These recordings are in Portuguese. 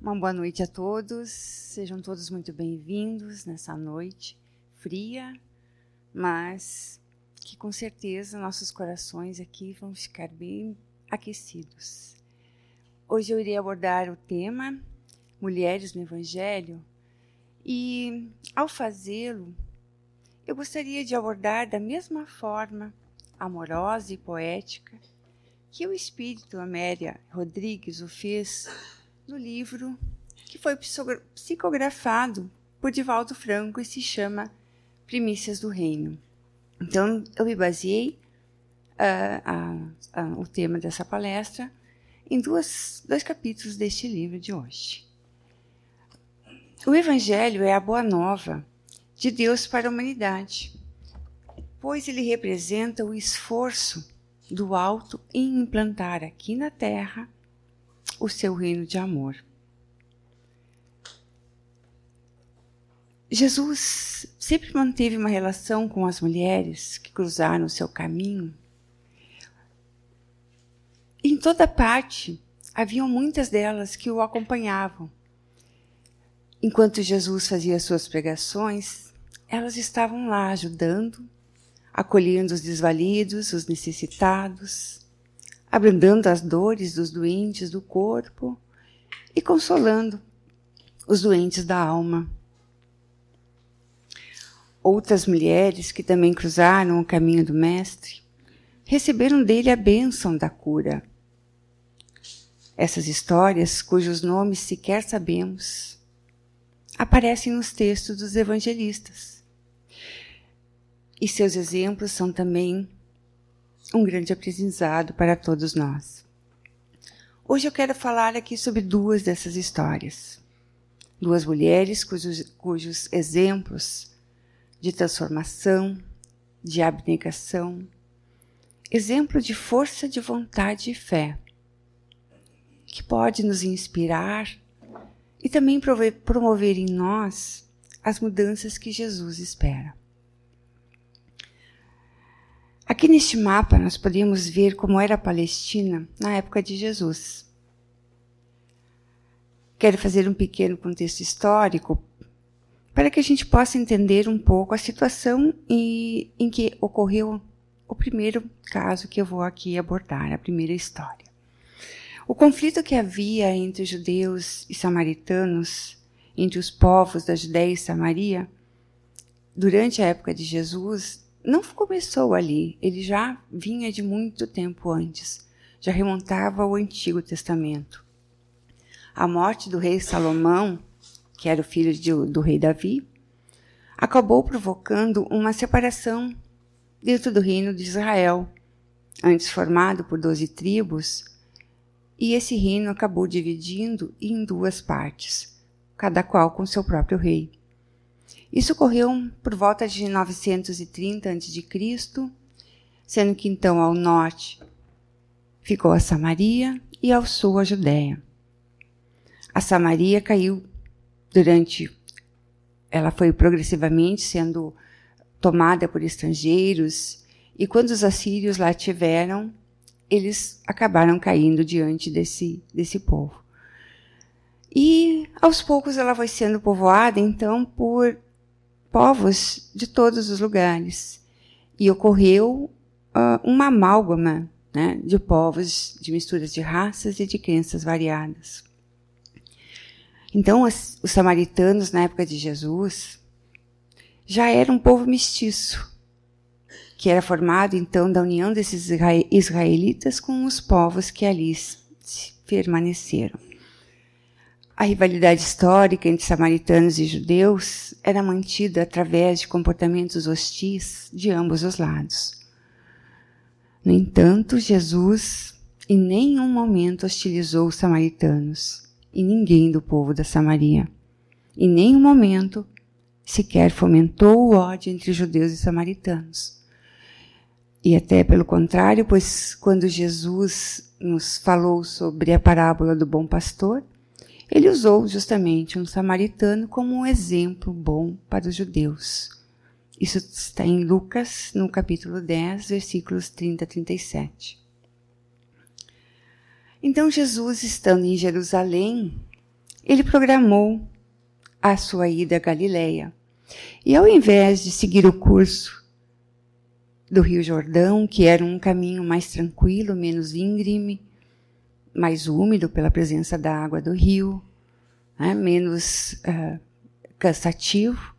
Uma boa noite a todos, sejam todos muito bem-vindos nessa noite fria, mas que com certeza nossos corações aqui vão ficar bem aquecidos. Hoje eu irei abordar o tema Mulheres no Evangelho e, ao fazê-lo, eu gostaria de abordar da mesma forma amorosa e poética que o espírito Amélia Rodrigues o fez no livro que foi psicografado por Divaldo Franco e se chama Primícias do Reino. Então, eu me baseei uh, o tema dessa palestra em duas, dois capítulos deste livro de hoje. O Evangelho é a boa nova de Deus para a humanidade, pois ele representa o esforço do alto em implantar aqui na terra o seu reino de amor. Jesus sempre manteve uma relação com as mulheres que cruzaram o seu caminho. Em toda parte haviam muitas delas que o acompanhavam. Enquanto Jesus fazia suas pregações, elas estavam lá ajudando, acolhendo os desvalidos, os necessitados, abrandando as dores dos doentes do corpo e consolando os doentes da alma. Outras mulheres que também cruzaram o caminho do Mestre receberam dele a bênção da cura. Essas histórias, cujos nomes sequer sabemos, aparecem nos textos dos evangelistas. E seus exemplos são também um grande aprendizado para todos nós. Hoje eu quero falar aqui sobre duas dessas histórias. Duas mulheres cujos, cujos exemplos de transformação, de abnegação, exemplo de força de vontade e fé, que pode nos inspirar e também promover em nós as mudanças que Jesus espera. Aqui neste mapa nós podemos ver como era a Palestina na época de Jesus. Quero fazer um pequeno contexto histórico para que a gente possa entender um pouco a situação em, em que ocorreu o primeiro caso que eu vou aqui abordar, a primeira história. O conflito que havia entre judeus e samaritanos, entre os povos da Judéia e Samaria, durante a época de Jesus, não começou ali, ele já vinha de muito tempo antes, já remontava ao Antigo Testamento. A morte do rei Salomão, que era o filho de, do rei Davi, acabou provocando uma separação dentro do reino de Israel, antes formado por doze tribos, e esse reino acabou dividindo em duas partes, cada qual com seu próprio rei. Isso ocorreu por volta de 930 a.C., sendo que então ao norte ficou a Samaria e ao sul a Judéia. A Samaria caiu durante. Ela foi progressivamente sendo tomada por estrangeiros, e quando os assírios lá tiveram, eles acabaram caindo diante desse, desse povo. E aos poucos ela foi sendo povoada, então, por povos de todos os lugares. E ocorreu uh, uma amálgama né, de povos, de misturas de raças e de crenças variadas. Então, os, os samaritanos, na época de Jesus, já eram um povo mestiço, que era formado, então, da união desses israelitas com os povos que ali permaneceram. A rivalidade histórica entre samaritanos e judeus era mantida através de comportamentos hostis de ambos os lados. No entanto, Jesus em nenhum momento hostilizou os samaritanos e ninguém do povo da Samaria. Em nenhum momento sequer fomentou o ódio entre judeus e samaritanos. E até pelo contrário, pois quando Jesus nos falou sobre a parábola do bom pastor, ele usou justamente um samaritano como um exemplo bom para os judeus. Isso está em Lucas, no capítulo 10, versículos 30 a 37. Então, Jesus, estando em Jerusalém, ele programou a sua ida à Galileia. E ao invés de seguir o curso do Rio Jordão, que era um caminho mais tranquilo, menos íngreme, mais úmido pela presença da água do rio, né, menos uh, cansativo,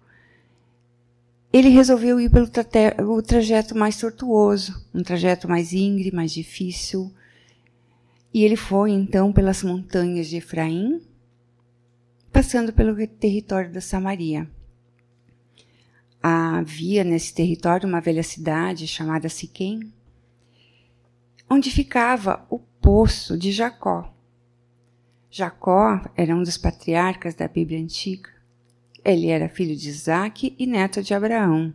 ele resolveu ir pelo tra o trajeto mais tortuoso, um trajeto mais íngreme, mais difícil. E ele foi então pelas montanhas de Efraim, passando pelo território da Samaria. Havia nesse território uma velha cidade chamada Siquém, onde ficava o poço de Jacó. Jacó era um dos patriarcas da Bíblia Antiga. Ele era filho de Isaac e neto de Abraão.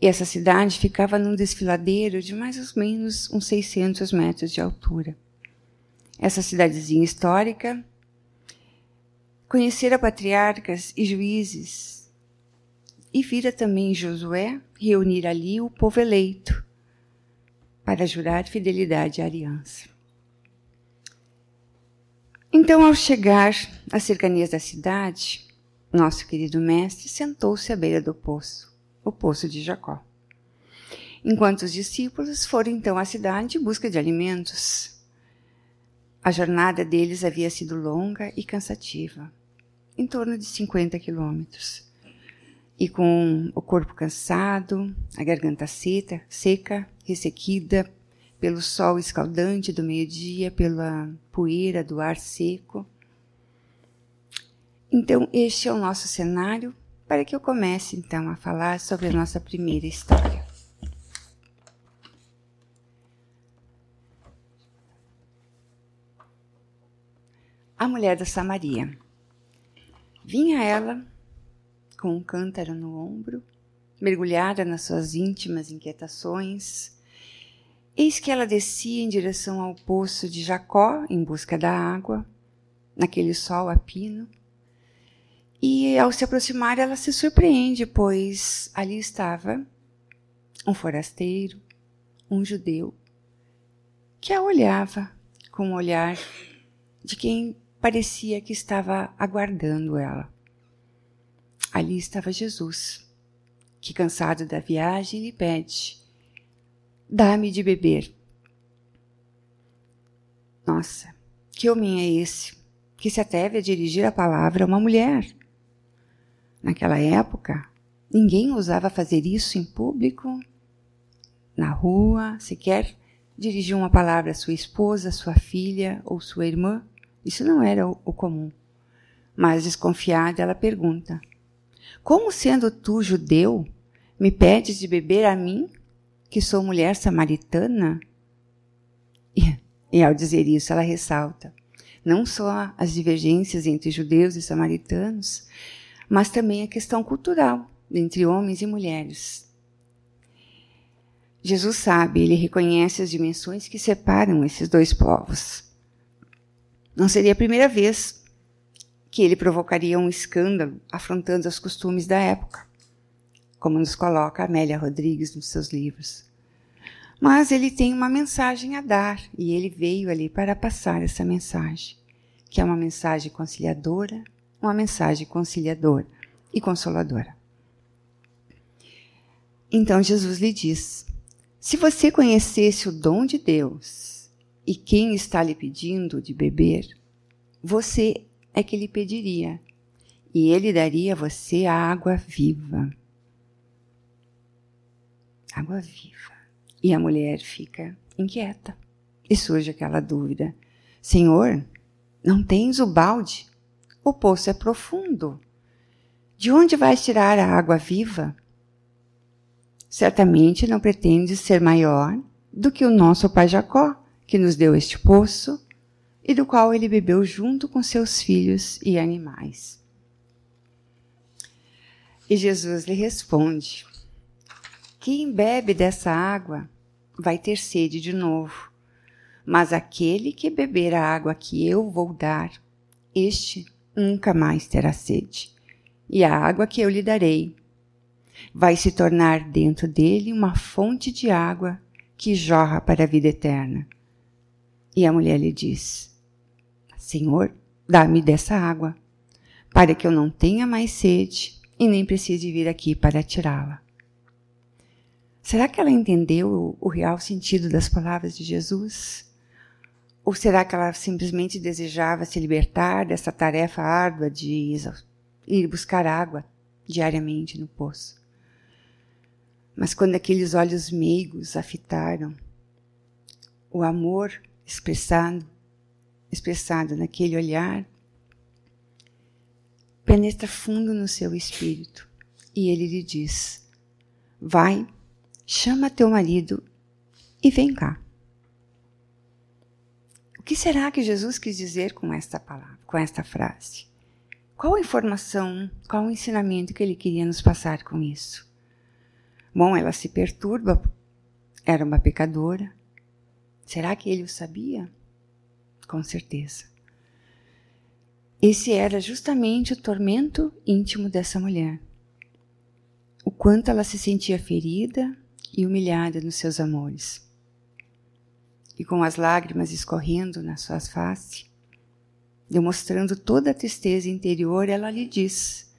E essa cidade ficava num desfiladeiro de mais ou menos uns 600 metros de altura. Essa cidadezinha histórica conhecera patriarcas e juízes e vira também Josué reunir ali o povo eleito para jurar fidelidade à aliança. Então, ao chegar às cercanias da cidade, nosso querido mestre sentou-se à beira do poço, o poço de Jacó. Enquanto os discípulos foram então à cidade em busca de alimentos. A jornada deles havia sido longa e cansativa, em torno de 50 quilômetros e com o corpo cansado, a garganta seca, seca, ressequida pelo sol escaldante do meio-dia, pela poeira do ar seco. Então, este é o nosso cenário para que eu comece então a falar sobre a nossa primeira história. A mulher da Samaria. Vinha ela com um cântaro no ombro, mergulhada nas suas íntimas inquietações. Eis que ela descia em direção ao poço de Jacó em busca da água, naquele sol a pino. E ao se aproximar, ela se surpreende, pois ali estava um forasteiro, um judeu, que a olhava com um olhar de quem parecia que estava aguardando ela. Ali estava Jesus, que, cansado da viagem, lhe pede: Dá-me de beber. Nossa, que homem é esse que se atreve a dirigir a palavra a uma mulher? Naquela época, ninguém ousava fazer isso em público, na rua, sequer dirigir uma palavra à sua esposa, sua filha ou sua irmã. Isso não era o comum. Mas desconfiada, ela pergunta: como sendo tu judeu, me pedes de beber a mim, que sou mulher samaritana? E, e ao dizer isso, ela ressalta não só as divergências entre judeus e samaritanos, mas também a questão cultural entre homens e mulheres. Jesus sabe, ele reconhece as dimensões que separam esses dois povos. Não seria a primeira vez que ele provocaria um escândalo afrontando os costumes da época, como nos coloca Amélia Rodrigues nos seus livros. Mas ele tem uma mensagem a dar e ele veio ali para passar essa mensagem, que é uma mensagem conciliadora, uma mensagem conciliadora e consoladora. Então Jesus lhe diz: Se você conhecesse o dom de Deus e quem está lhe pedindo de beber, você é que lhe pediria, e ele daria a você a água viva. Água viva. E a mulher fica inquieta. E surge aquela dúvida: Senhor, não tens o balde? O poço é profundo. De onde vais tirar a água viva? Certamente não pretendes ser maior do que o nosso pai Jacó, que nos deu este poço e do qual ele bebeu junto com seus filhos e animais. E Jesus lhe responde: Quem bebe dessa água vai ter sede de novo, mas aquele que beber a água que eu vou dar, este nunca mais terá sede. E a água que eu lhe darei vai se tornar dentro dele uma fonte de água que jorra para a vida eterna. E a mulher lhe diz: Senhor, dá-me dessa água, para que eu não tenha mais sede e nem precise vir aqui para tirá-la. Será que ela entendeu o real sentido das palavras de Jesus? Ou será que ela simplesmente desejava se libertar dessa tarefa árdua de ir buscar água diariamente no poço? Mas quando aqueles olhos meigos a fitaram, o amor expressado, expressado naquele olhar, penetra fundo no seu espírito e ele lhe diz: Vai, chama teu marido e vem cá. O que será que Jesus quis dizer com esta palavra, com esta frase? Qual a informação, qual o ensinamento que ele queria nos passar com isso? Bom, ela se perturba, era uma pecadora. Será que ele o sabia? Com certeza. Esse era justamente o tormento íntimo dessa mulher. O quanto ela se sentia ferida e humilhada nos seus amores. E com as lágrimas escorrendo na sua face, demonstrando toda a tristeza interior, ela lhe diz: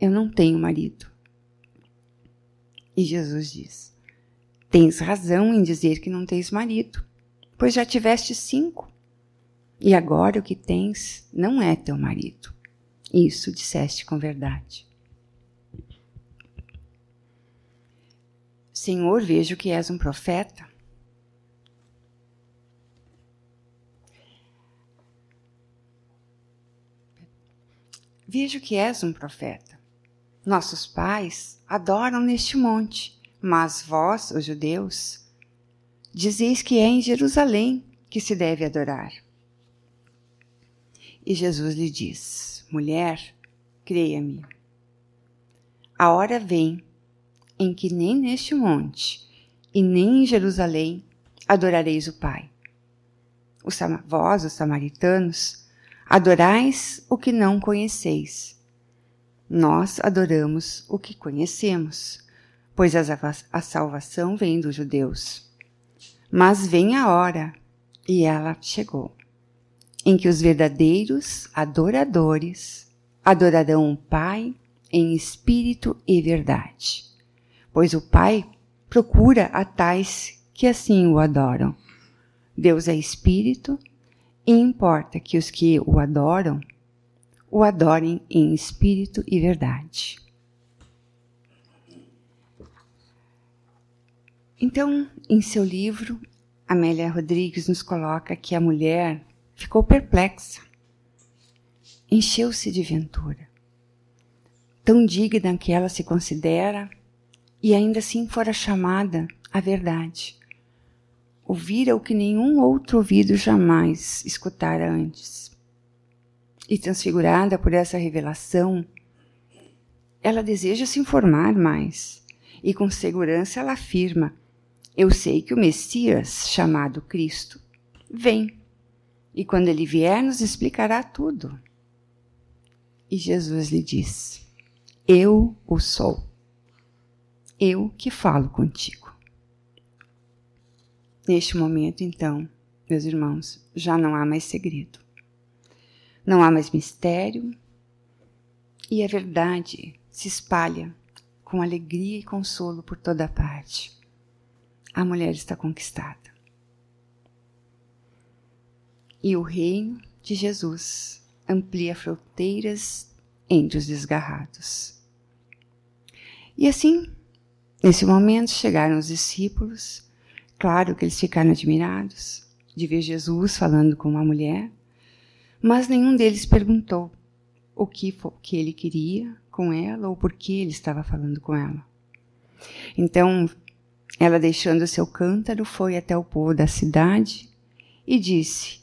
Eu não tenho marido. E Jesus diz: Tens razão em dizer que não tens marido, pois já tiveste cinco, e agora o que tens não é teu marido. Isso disseste com verdade. Senhor, vejo que és um profeta. Vejo que és um profeta. Nossos pais adoram neste monte, mas vós, os judeus, dizeis que é em Jerusalém que se deve adorar. E Jesus lhe diz: Mulher, creia-me, a hora vem em que nem neste monte e nem em Jerusalém adorareis o Pai. Vós, os samaritanos, adorais o que não conheceis nós adoramos o que conhecemos, pois a salvação vem dos judeus. Mas vem a hora, e ela chegou, em que os verdadeiros adoradores adorarão o Pai em espírito e verdade, pois o Pai procura a tais que assim o adoram. Deus é espírito e importa que os que o adoram o adorem em espírito e verdade. Então, em seu livro, Amélia Rodrigues nos coloca que a mulher ficou perplexa, encheu-se de ventura, tão digna que ela se considera e ainda assim fora chamada à verdade. Ouvira o que nenhum outro ouvido jamais escutara antes. E transfigurada por essa revelação, ela deseja se informar mais. E com segurança ela afirma: Eu sei que o Messias, chamado Cristo, vem e quando ele vier nos explicará tudo. E Jesus lhe diz: Eu o sou. Eu que falo contigo. Neste momento, então, meus irmãos, já não há mais segredo. Não há mais mistério e a verdade se espalha com alegria e consolo por toda parte. A mulher está conquistada. E o reino de Jesus amplia fronteiras entre os desgarrados. E assim, nesse momento, chegaram os discípulos. Claro que eles ficaram admirados de ver Jesus falando com uma mulher mas nenhum deles perguntou o que, que ele queria com ela ou por que ele estava falando com ela. Então, ela, deixando seu cântaro, foi até o povo da cidade e disse: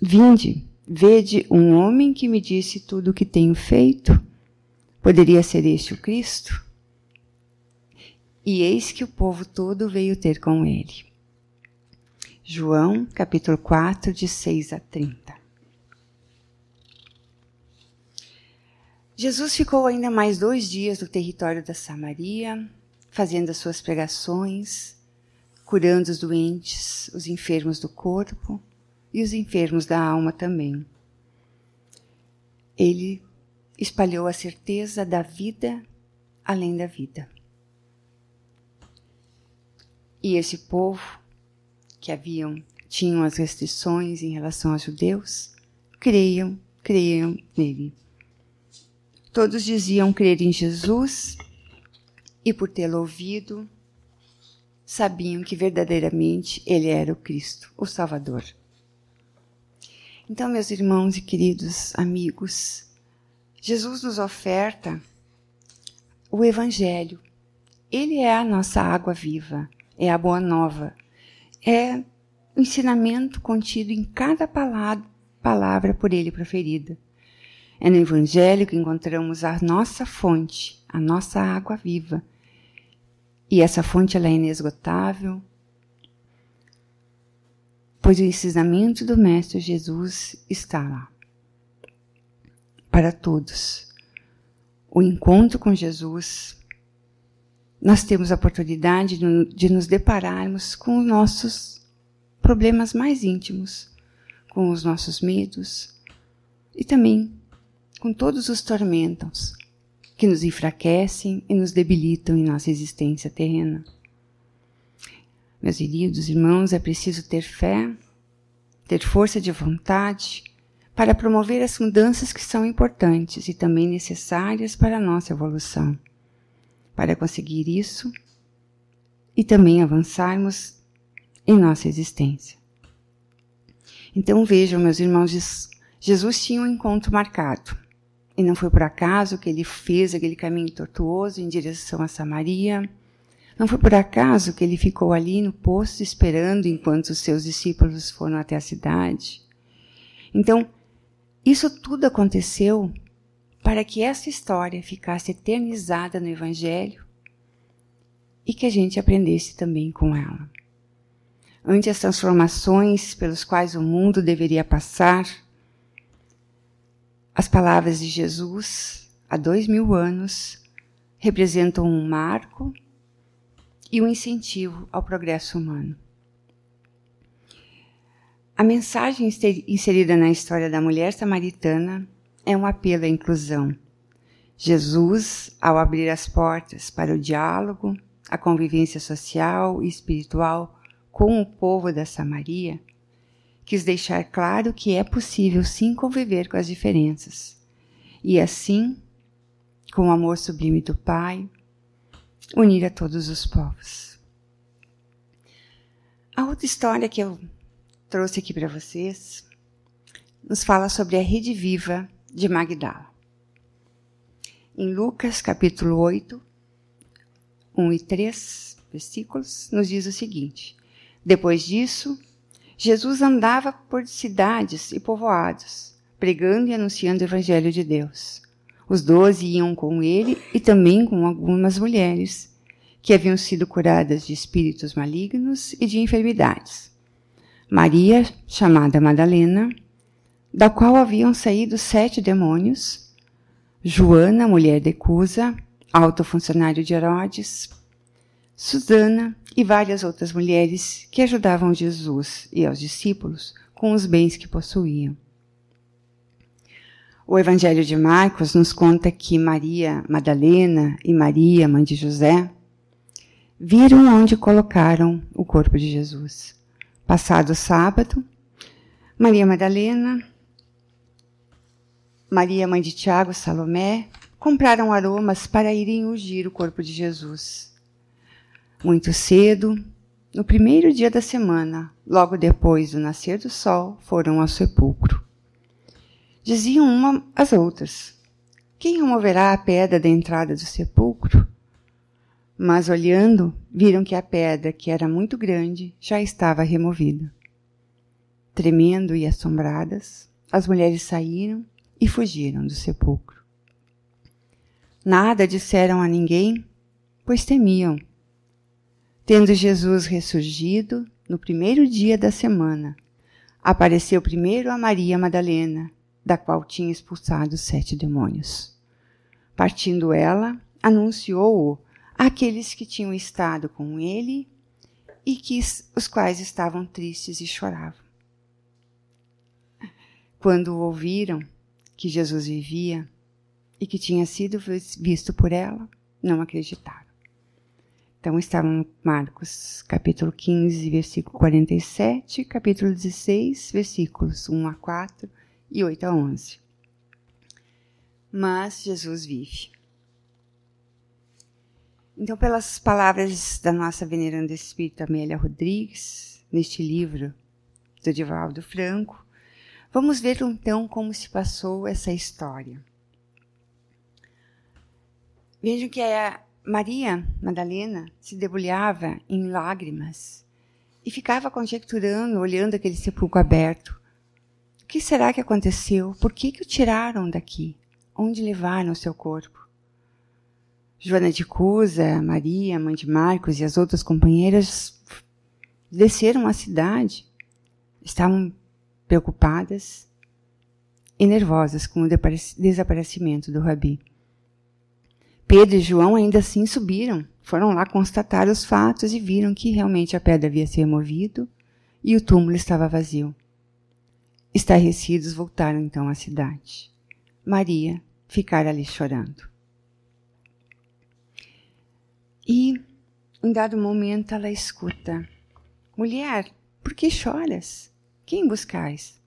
Vinde, vede um homem que me disse tudo o que tenho feito. Poderia ser este o Cristo? E eis que o povo todo veio ter com ele. João, capítulo 4, de 6 a 30. Jesus ficou ainda mais dois dias no território da Samaria, fazendo as suas pregações, curando os doentes, os enfermos do corpo e os enfermos da alma também. Ele espalhou a certeza da vida além da vida. E esse povo que haviam tinham as restrições em relação aos judeus, creiam, creiam nele. Todos diziam crer em Jesus e por tê-lo ouvido, sabiam que verdadeiramente ele era o Cristo, o Salvador. Então, meus irmãos e queridos amigos, Jesus nos oferta o Evangelho. Ele é a nossa água viva, é a boa nova, é o ensinamento contido em cada palavra, por ele proferida. É no Evangelho que encontramos a nossa fonte, a nossa água viva, e essa fonte ela é inesgotável, pois o ensinamento do Mestre Jesus está lá. Para todos. O encontro com Jesus, nós temos a oportunidade de, nos depararmos com os nossos problemas mais íntimos, com os nossos medos e também com todos os tormentos que nos enfraquecem e nos debilitam em nossa existência terrena. Meus queridos irmãos, é preciso ter fé, ter força de vontade para promover as mudanças que são importantes e também necessárias para a nossa evolução. Para conseguir isso e também avançarmos em nossa existência. Então vejam, meus irmãos, Jesus tinha um encontro marcado e não foi por acaso que ele fez aquele caminho tortuoso em direção a Samaria. Não foi por acaso que ele ficou ali no posto esperando enquanto os seus discípulos foram até a cidade. Então, isso tudo aconteceu para que essa história ficasse eternizada no Evangelho e que a gente aprendesse também com ela. Ante as transformações pelos quais o mundo deveria passar, as palavras de Jesus, há dois mil anos, representam um marco e um incentivo ao progresso humano. A mensagem inserida na história da mulher samaritana é um apelo à inclusão. Jesus, ao abrir as portas para o diálogo, a convivência social e espiritual com o povo da Samaria, quis deixar claro que é possível sim conviver com as diferenças. E assim, com o amor sublime do Pai, unir a todos os povos. A outra história que eu trouxe aqui para vocês nos fala sobre a rede viva de Magdala. Em Lucas capítulo 8, 1 e 3 versículos, nos diz o seguinte: Depois disso, Jesus andava por cidades e povoados, pregando e anunciando o Evangelho de Deus. Os doze iam com ele e também com algumas mulheres que haviam sido curadas de espíritos malignos e de enfermidades. Maria, chamada Madalena, da qual haviam saído sete demônios, Joana, mulher de Cusa, alto funcionário de Herodes, Susana e várias outras mulheres que ajudavam Jesus e aos discípulos com os bens que possuíam. O Evangelho de Marcos nos conta que Maria Madalena e Maria, mãe de José, viram onde colocaram o corpo de Jesus. Passado o sábado, Maria Madalena, Maria, mãe de Tiago, Salomé, compraram aromas para irem ungir o corpo de Jesus. Muito cedo, no primeiro dia da semana, logo depois do nascer do sol, foram ao sepulcro. Diziam uma às outras: Quem removerá a pedra da entrada do sepulcro? Mas olhando, viram que a pedra, que era muito grande, já estava removida. Tremendo e assombradas, as mulheres saíram e fugiram do sepulcro. Nada disseram a ninguém, pois temiam Tendo Jesus ressurgido no primeiro dia da semana, apareceu primeiro a Maria Madalena, da qual tinha expulsado sete demônios. Partindo ela, anunciou-o àqueles que tinham estado com ele e que os quais estavam tristes e choravam. Quando ouviram que Jesus vivia e que tinha sido visto por ela, não acreditaram. Então estavam Marcos, capítulo 15, versículo 47, capítulo 16, versículos 1 a 4 e 8 a 11. Mas Jesus vive. Então, pelas palavras da nossa veneranda espírita Amélia Rodrigues, neste livro do Divaldo Franco, vamos ver então como se passou essa história. Vejam que a Maria Madalena se debulhava em lágrimas e ficava conjecturando, olhando aquele sepulcro aberto. O que será que aconteceu? Por que, que o tiraram daqui? Onde levaram seu corpo? Joana de Cusa, Maria, mãe de Marcos e as outras companheiras desceram à cidade. Estavam preocupadas e nervosas com o desaparecimento do Rabi. Pedro e João ainda assim subiram, foram lá constatar os fatos e viram que realmente a pedra havia se removido e o túmulo estava vazio. Estarrecidos voltaram então à cidade. Maria ficara ali chorando. E, em dado momento, ela escuta: Mulher, por que choras? Quem buscais?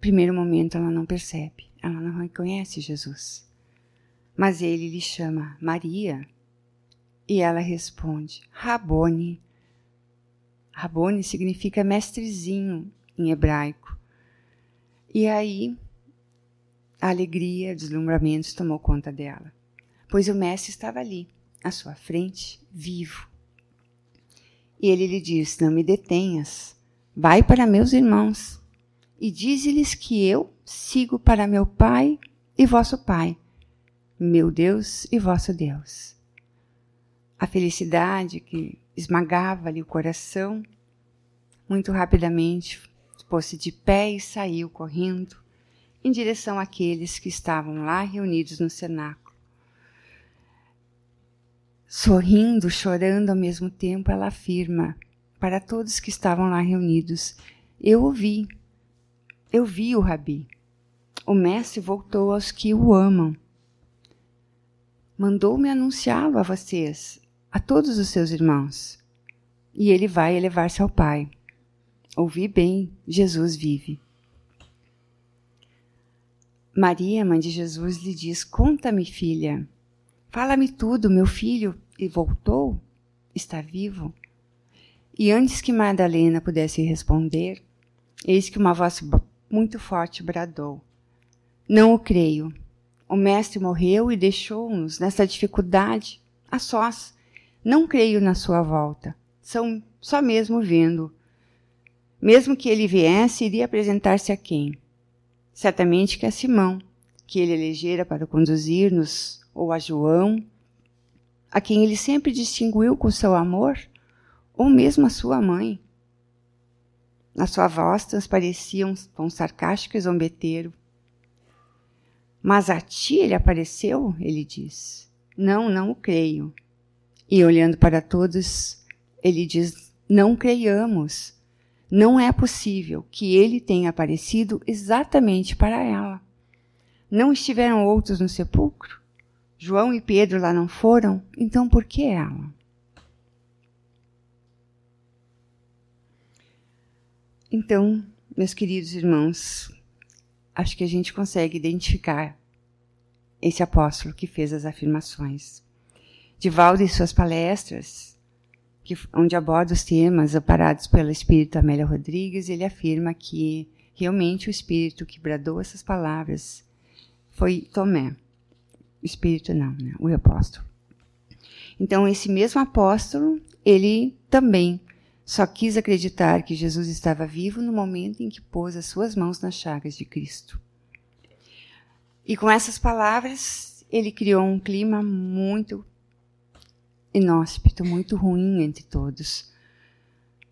Primeiro momento ela não percebe, ela não reconhece Jesus. Mas ele lhe chama Maria e ela responde: Rabone. Rabone significa mestrezinho em hebraico. E aí a alegria, deslumbramentos tomou conta dela pois o mestre estava ali, à sua frente, vivo. E ele lhe disse: Não me detenhas, vai para meus irmãos e dize-lhes que eu sigo para meu Pai e vosso Pai, meu Deus e vosso Deus. A felicidade que esmagava-lhe o coração, muito rapidamente pôs-se de pé e saiu correndo em direção àqueles que estavam lá reunidos no cenáculo Sorrindo, chorando ao mesmo tempo, ela afirma para todos que estavam lá reunidos: Eu ouvi, eu vi o Rabi. O Mestre voltou aos que o amam. Mandou-me anunciá-lo a vocês, a todos os seus irmãos. E ele vai elevar-se ao Pai. Ouvi bem, Jesus vive. Maria, mãe de Jesus, lhe diz: Conta-me, filha. Fala-me tudo, meu filho, e voltou? Está vivo? E antes que Madalena pudesse responder, eis que uma voz muito forte bradou: Não o creio. O mestre morreu e deixou-nos nessa dificuldade, a sós. Não creio na sua volta. São só mesmo vendo. Mesmo que ele viesse, iria apresentar-se a quem? Certamente que a Simão, que ele elegera para conduzir-nos ou a João, a quem ele sempre distinguiu com seu amor, ou mesmo a sua mãe. Na sua voz transparecia um tom sarcástico e zombeteiro. Mas a ti ele apareceu? Ele diz. Não, não o creio. E olhando para todos, ele diz: Não creiamos. Não é possível que ele tenha aparecido exatamente para ela. Não estiveram outros no sepulcro? João e Pedro lá não foram, então por que ela? Então, meus queridos irmãos, acho que a gente consegue identificar esse apóstolo que fez as afirmações. Divaldo, em suas palestras, que, onde aborda os temas aparados pela espírita Amélia Rodrigues, ele afirma que realmente o espírito que bradou essas palavras foi Tomé espírito não, né? o apóstolo. Então, esse mesmo apóstolo, ele também só quis acreditar que Jesus estava vivo no momento em que pôs as suas mãos nas chagas de Cristo. E com essas palavras, ele criou um clima muito inóspito, muito ruim entre todos.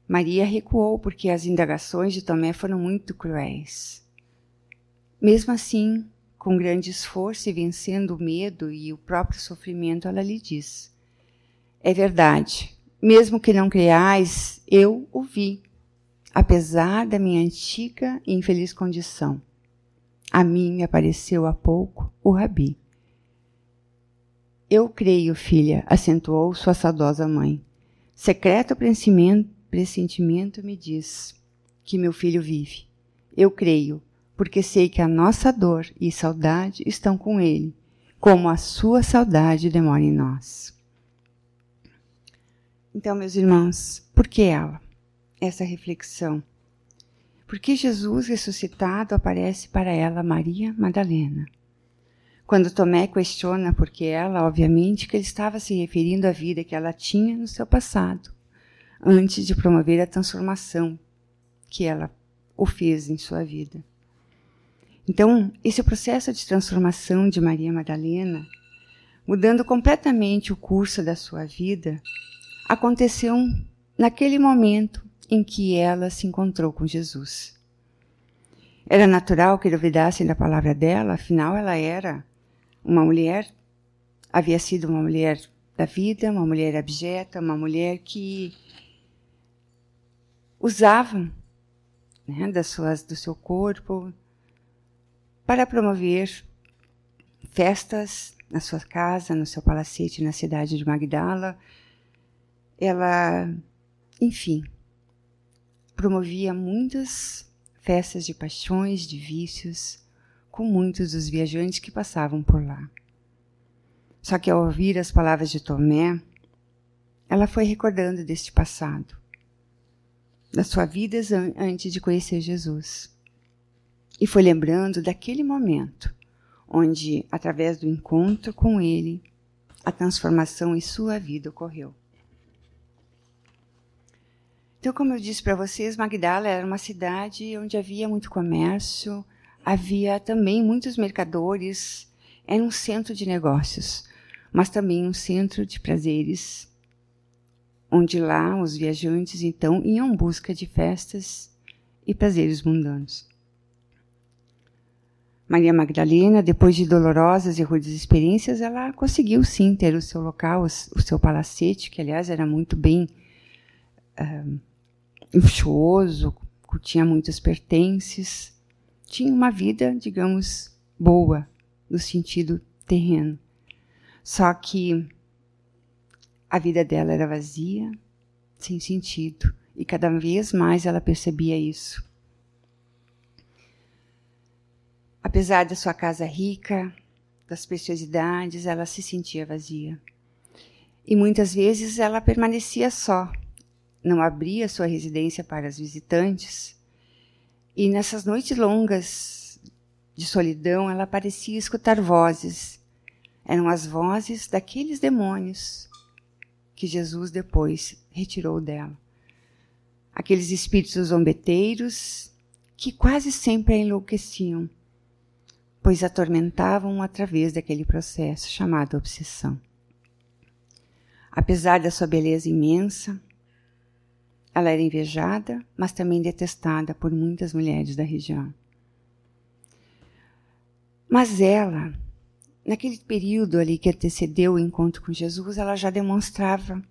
Maria recuou porque as indagações de Tomé foram muito cruéis. Mesmo assim, com grande esforço e vencendo o medo e o próprio sofrimento, ela lhe diz: É verdade. Mesmo que não creais, eu o vi, apesar da minha antiga e infeliz condição. A mim me apareceu há pouco o Rabi. Eu creio, filha, acentuou sua saudosa mãe. Secreto pressentimento me diz que meu filho vive. Eu creio, porque sei que a nossa dor e saudade estão com ele, como a sua saudade demora em nós. Então, meus irmãos, por que ela? Essa reflexão. Porque Jesus ressuscitado aparece para ela Maria Madalena. Quando Tomé questiona por que ela, obviamente que ele estava se referindo à vida que ela tinha no seu passado, antes de promover a transformação que ela o fez em sua vida. Então, esse processo de transformação de Maria Madalena, mudando completamente o curso da sua vida, aconteceu naquele momento em que ela se encontrou com Jesus. Era natural que duvidassem da palavra dela, afinal ela era uma mulher, havia sido uma mulher da vida, uma mulher abjeta, uma mulher que usava né, das suas, do seu corpo para promover festas na sua casa, no seu palacete na cidade de Magdala, ela, enfim, promovia muitas festas de paixões, de vícios, com muitos dos viajantes que passavam por lá. Só que ao ouvir as palavras de Tomé, ela foi recordando deste passado, da sua vida antes de conhecer Jesus. E foi lembrando daquele momento onde, através do encontro com Ele, a transformação em sua vida ocorreu. Então, como eu disse para vocês, Magdala era uma cidade onde havia muito comércio, havia também muitos mercadores, era um centro de negócios, mas também um centro de prazeres, onde lá os viajantes então iam em busca de festas e prazeres mundanos. Maria Magdalena, depois de dolorosas e rudes experiências, ela conseguiu sim ter o seu local, o seu palacete, que aliás era muito bem uh, luxuoso, tinha muitos pertences, tinha uma vida, digamos, boa, no sentido terreno. Só que a vida dela era vazia, sem sentido, e cada vez mais ela percebia isso. Apesar da sua casa rica, das preciosidades, ela se sentia vazia. E muitas vezes ela permanecia só, não abria sua residência para os visitantes. E nessas noites longas de solidão, ela parecia escutar vozes. Eram as vozes daqueles demônios que Jesus depois retirou dela. Aqueles espíritos zombeteiros que quase sempre a enlouqueciam, pois atormentavam através daquele processo chamado obsessão. Apesar da sua beleza imensa, ela era invejada, mas também detestada por muitas mulheres da região. Mas ela, naquele período ali que antecedeu o encontro com Jesus, ela já demonstrava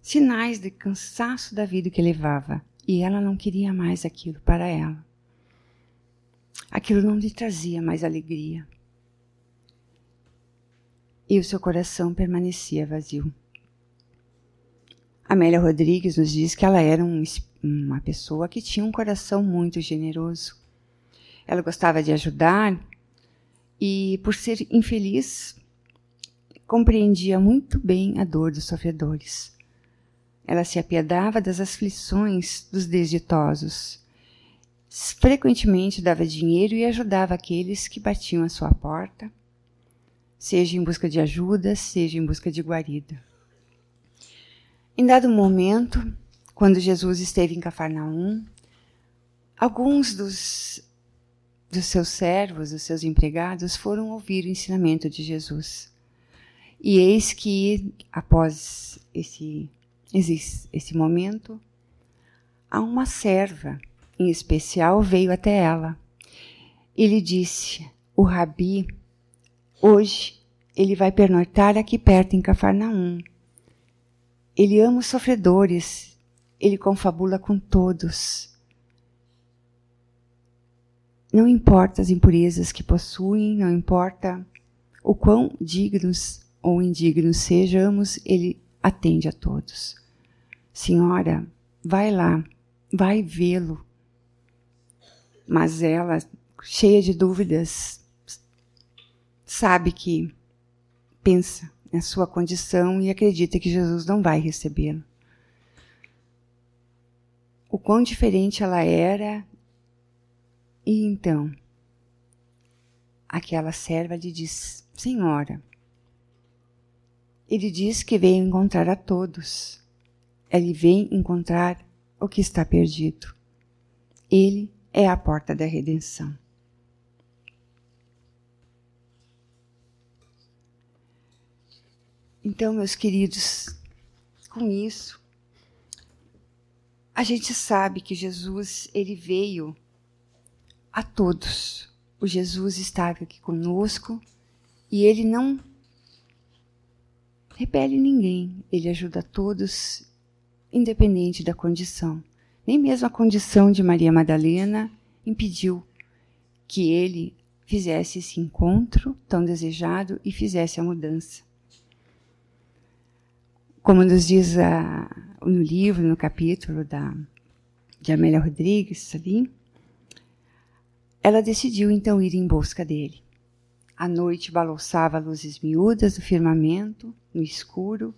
sinais de cansaço da vida que levava. E ela não queria mais aquilo para ela. Aquilo não lhe trazia mais alegria. E o seu coração permanecia vazio. Amélia Rodrigues nos diz que ela era um, uma pessoa que tinha um coração muito generoso. Ela gostava de ajudar e, por ser infeliz, compreendia muito bem a dor dos sofredores. Ela se apiedava das aflições dos desditosos. Frequentemente dava dinheiro e ajudava aqueles que batiam à sua porta, seja em busca de ajuda, seja em busca de guarida. Em dado momento, quando Jesus esteve em Cafarnaum, alguns dos, dos seus servos, dos seus empregados, foram ouvir o ensinamento de Jesus. E eis que, após esse, esse, esse momento, a uma serva em especial veio até ela e lhe disse: O rabi, hoje ele vai pernoitar aqui perto em Cafarnaum Ele ama os sofredores, ele confabula com todos. Não importa as impurezas que possuem, não importa o quão dignos ou indignos sejamos, ele atende a todos. Senhora, vai lá, vai vê-lo. Mas ela, cheia de dúvidas, sabe que pensa na sua condição e acredita que Jesus não vai recebê-lo. O quão diferente ela era, e então aquela serva lhe diz: Senhora, ele diz que vem encontrar a todos. Ele vem encontrar o que está perdido. Ele é a porta da redenção. Então, meus queridos, com isso, a gente sabe que Jesus, ele veio a todos. O Jesus estava aqui conosco e ele não repele ninguém, ele ajuda a todos, independente da condição. Nem mesmo a condição de Maria Madalena impediu que ele fizesse esse encontro tão desejado e fizesse a mudança. Como nos diz a, no livro, no capítulo da, de Amélia Rodrigues, ali, ela decidiu então ir em busca dele. A noite balouçava luzes miúdas do firmamento, no escuro,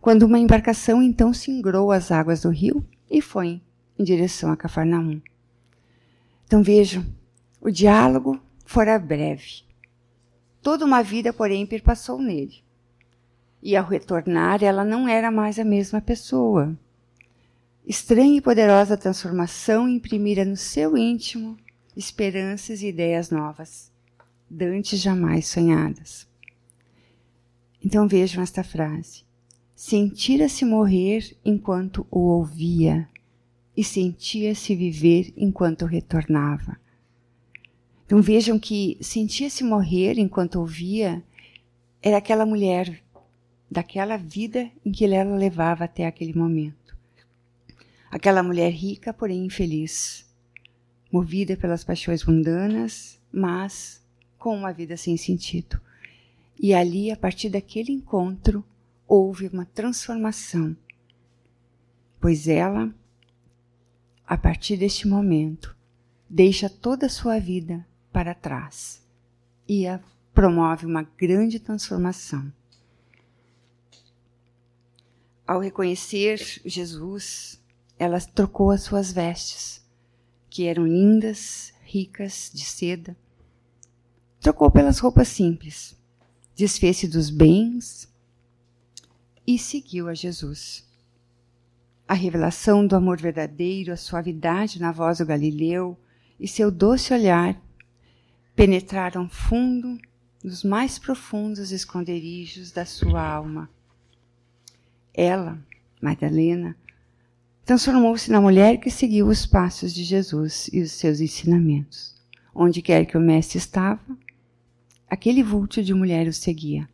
quando uma embarcação então singrou as águas do rio e foi em direção a Cafarnaum. Então vejam, o diálogo fora breve. Toda uma vida, porém, perpassou nele. E ao retornar, ela não era mais a mesma pessoa. Estranha e poderosa transformação imprimira no seu íntimo esperanças e ideias novas, dantes jamais sonhadas. Então vejam esta frase: Sentira-se morrer enquanto o ouvia, e sentia-se viver enquanto retornava. Então vejam que sentia-se morrer enquanto ouvia era aquela mulher daquela vida em que ela levava até aquele momento. Aquela mulher rica, porém infeliz, movida pelas paixões mundanas, mas com uma vida sem sentido. E ali, a partir daquele encontro, houve uma transformação, pois ela, a partir deste momento, deixa toda a sua vida para trás e promove uma grande transformação. Ao reconhecer Jesus, ela trocou as suas vestes, que eram lindas, ricas, de seda. Trocou pelas roupas simples, desfez-se dos bens e seguiu a Jesus. A revelação do amor verdadeiro, a suavidade na voz do Galileu e seu doce olhar penetraram fundo nos mais profundos esconderijos da sua alma ela, Madalena, transformou-se na mulher que seguiu os passos de Jesus e os seus ensinamentos. Onde quer que o mestre estava, aquele vulto de mulher o seguia,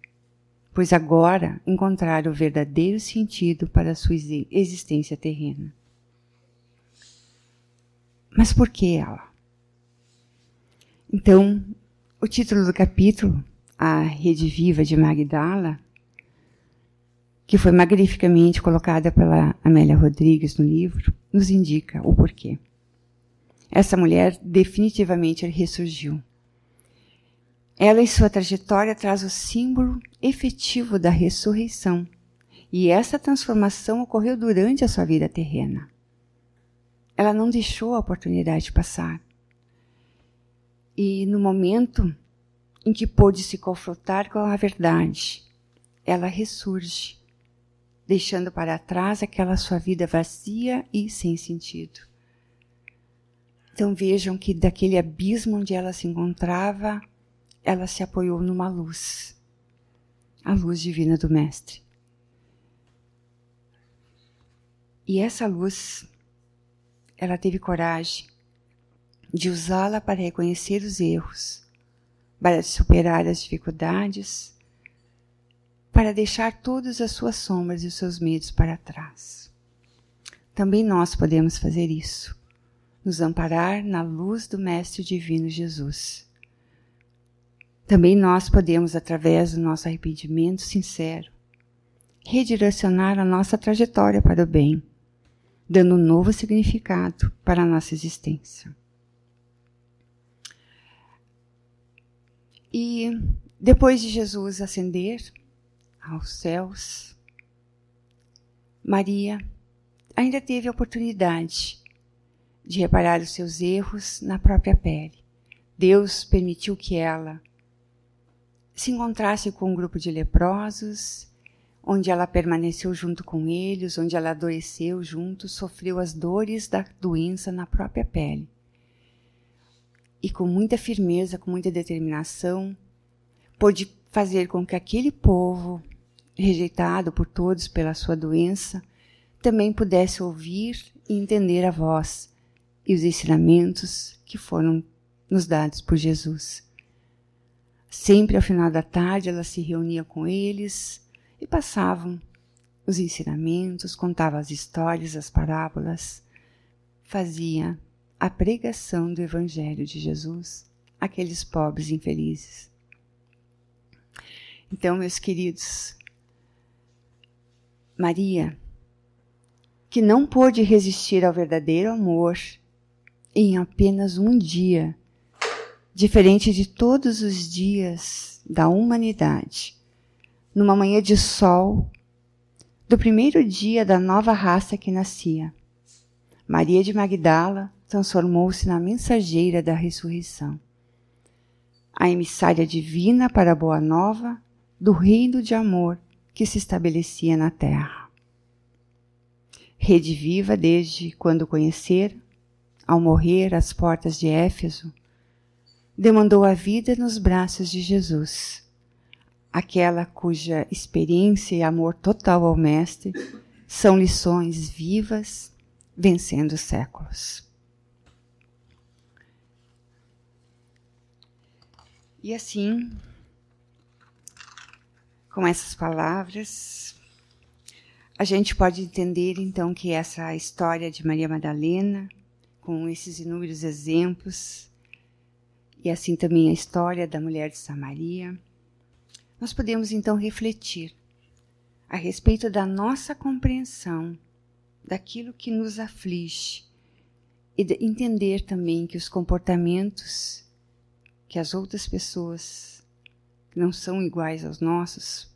pois agora encontrara o verdadeiro sentido para a sua existência terrena. Mas por que ela? Então, o título do capítulo, A Rede Viva de Magdala, que foi magnificamente colocada pela Amélia Rodrigues no livro, nos indica o porquê. Essa mulher definitivamente ressurgiu. Ela, em sua trajetória, traz o símbolo efetivo da ressurreição. E essa transformação ocorreu durante a sua vida terrena. Ela não deixou a oportunidade passar. E no momento em que pôde se confrontar com a verdade, ela ressurge deixando para trás aquela sua vida vazia e sem sentido. Então vejam que daquele abismo onde ela se encontrava, ela se apoiou numa luz, a luz divina do Mestre. E essa luz, ela teve coragem de usá-la para reconhecer os erros, para superar as dificuldades para deixar todas as suas sombras e os seus medos para trás. Também nós podemos fazer isso, nos amparar na luz do Mestre Divino Jesus. Também nós podemos, através do nosso arrependimento sincero, redirecionar a nossa trajetória para o bem, dando um novo significado para a nossa existência. E depois de Jesus ascender aos céus, Maria ainda teve a oportunidade de reparar os seus erros na própria pele. Deus permitiu que ela se encontrasse com um grupo de leprosos, onde ela permaneceu junto com eles, onde ela adoeceu junto, sofreu as dores da doença na própria pele. E com muita firmeza, com muita determinação, pôde fazer com que aquele povo, rejeitado por todos pela sua doença, também pudesse ouvir e entender a voz e os ensinamentos que foram nos dados por Jesus. Sempre ao final da tarde ela se reunia com eles e passavam os ensinamentos, contava as histórias, as parábolas, fazia a pregação do Evangelho de Jesus àqueles pobres infelizes. Então, meus queridos, Maria, que não pôde resistir ao verdadeiro amor em apenas um dia, diferente de todos os dias da humanidade, numa manhã de sol, do primeiro dia da nova raça que nascia. Maria de Magdala transformou-se na mensageira da ressurreição, a emissária divina para a boa nova do reino de amor que se estabelecia na terra. Rede viva desde quando conhecer, ao morrer às portas de Éfeso, demandou a vida nos braços de Jesus, aquela cuja experiência e amor total ao Mestre são lições vivas, vencendo os séculos. E assim, com essas palavras, a gente pode entender então que essa história de Maria Madalena, com esses inúmeros exemplos, e assim também a história da mulher de Samaria, nós podemos então refletir a respeito da nossa compreensão daquilo que nos aflige e entender também que os comportamentos que as outras pessoas que não são iguais aos nossos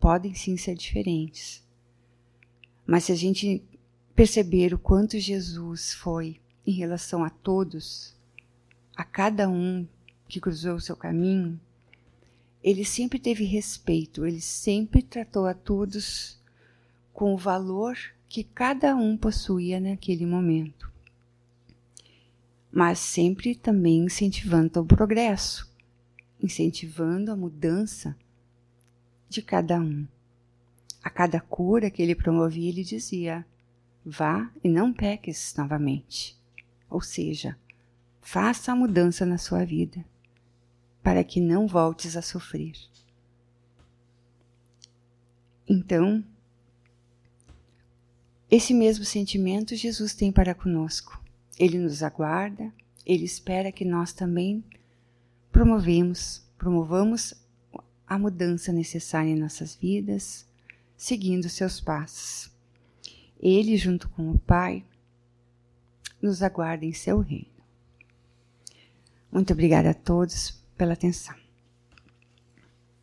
podem sim ser diferentes. Mas se a gente perceber o quanto Jesus foi em relação a todos, a cada um que cruzou o seu caminho, ele sempre teve respeito, ele sempre tratou a todos com o valor que cada um possuía naquele momento. Mas sempre também incentivando o progresso, incentivando a mudança de cada um. A cada cura que ele promovia, ele dizia: vá e não peques novamente. Ou seja, faça a mudança na sua vida, para que não voltes a sofrer. Então, esse mesmo sentimento Jesus tem para conosco. Ele nos aguarda, ele espera que nós também promovemos, promovamos a mudança necessária em nossas vidas seguindo seus passos. Ele, junto com o Pai, nos aguarda em seu reino. Muito obrigada a todos pela atenção.